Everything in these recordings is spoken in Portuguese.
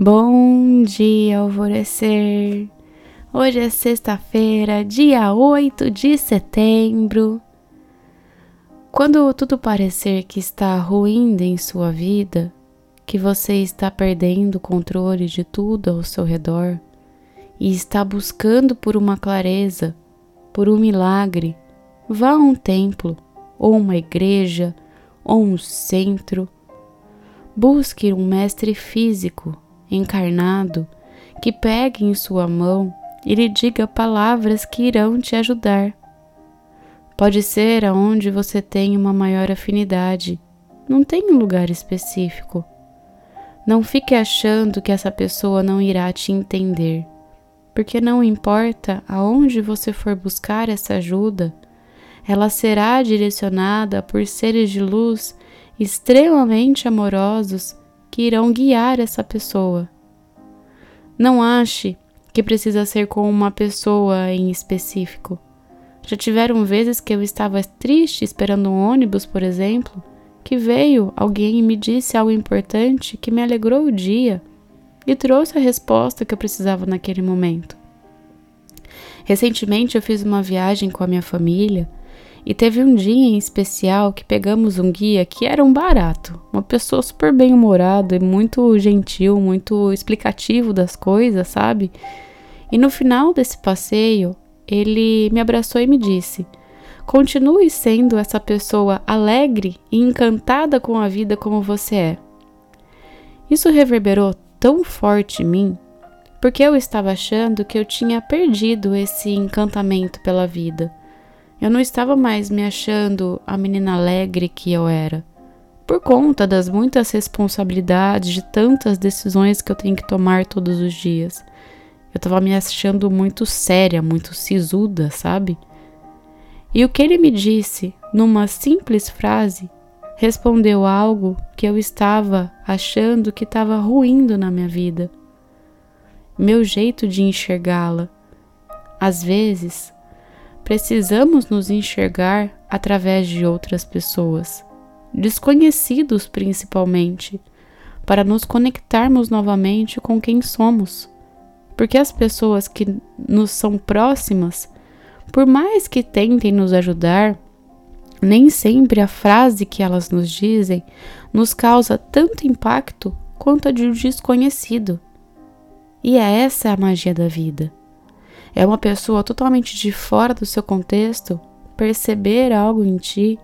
Bom dia, alvorecer! Hoje é sexta-feira, dia 8 de setembro. Quando tudo parecer que está ruindo em sua vida, que você está perdendo o controle de tudo ao seu redor e está buscando por uma clareza, por um milagre, vá a um templo, ou uma igreja, ou um centro. Busque um mestre físico encarnado que pegue em sua mão e lhe diga palavras que irão te ajudar. Pode ser aonde você tem uma maior afinidade, não tem um lugar específico. Não fique achando que essa pessoa não irá te entender, porque não importa aonde você for buscar essa ajuda, ela será direcionada por seres de luz extremamente amorosos que irão guiar essa pessoa. Não ache que precisa ser com uma pessoa em específico. Já tiveram vezes que eu estava triste esperando um ônibus, por exemplo, que veio alguém e me disse algo importante que me alegrou o dia e trouxe a resposta que eu precisava naquele momento. Recentemente eu fiz uma viagem com a minha família e teve um dia em especial que pegamos um guia que era um barato, uma pessoa super bem-humorada e muito gentil, muito explicativo das coisas, sabe? E no final desse passeio, ele me abraçou e me disse: Continue sendo essa pessoa alegre e encantada com a vida como você é. Isso reverberou tão forte em mim porque eu estava achando que eu tinha perdido esse encantamento pela vida eu não estava mais me achando a menina alegre que eu era, por conta das muitas responsabilidades, de tantas decisões que eu tenho que tomar todos os dias. Eu estava me achando muito séria, muito sisuda, sabe? E o que ele me disse, numa simples frase, respondeu algo que eu estava achando que estava ruindo na minha vida. Meu jeito de enxergá-la. Às vezes, precisamos nos enxergar através de outras pessoas, desconhecidos principalmente, para nos conectarmos novamente com quem somos. Porque as pessoas que nos são próximas, por mais que tentem nos ajudar, nem sempre a frase que elas nos dizem nos causa tanto impacto quanto a de um desconhecido. E é essa a magia da vida é uma pessoa totalmente de fora do seu contexto perceber algo em ti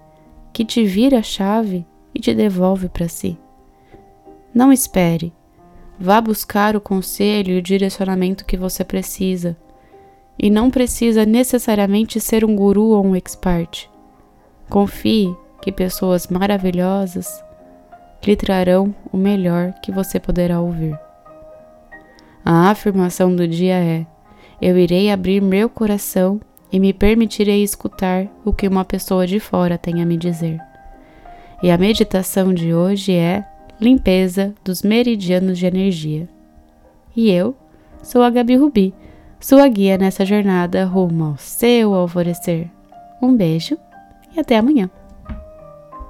que te vira a chave e te devolve para si. Não espere. Vá buscar o conselho e o direcionamento que você precisa. E não precisa necessariamente ser um guru ou um expert. Confie que pessoas maravilhosas lhe trarão o melhor que você poderá ouvir. A afirmação do dia é: eu irei abrir meu coração e me permitirei escutar o que uma pessoa de fora tem a me dizer. E a meditação de hoje é limpeza dos meridianos de energia. E eu sou a Gabi Rubi, sua guia nessa jornada rumo ao seu alvorecer. Um beijo e até amanhã.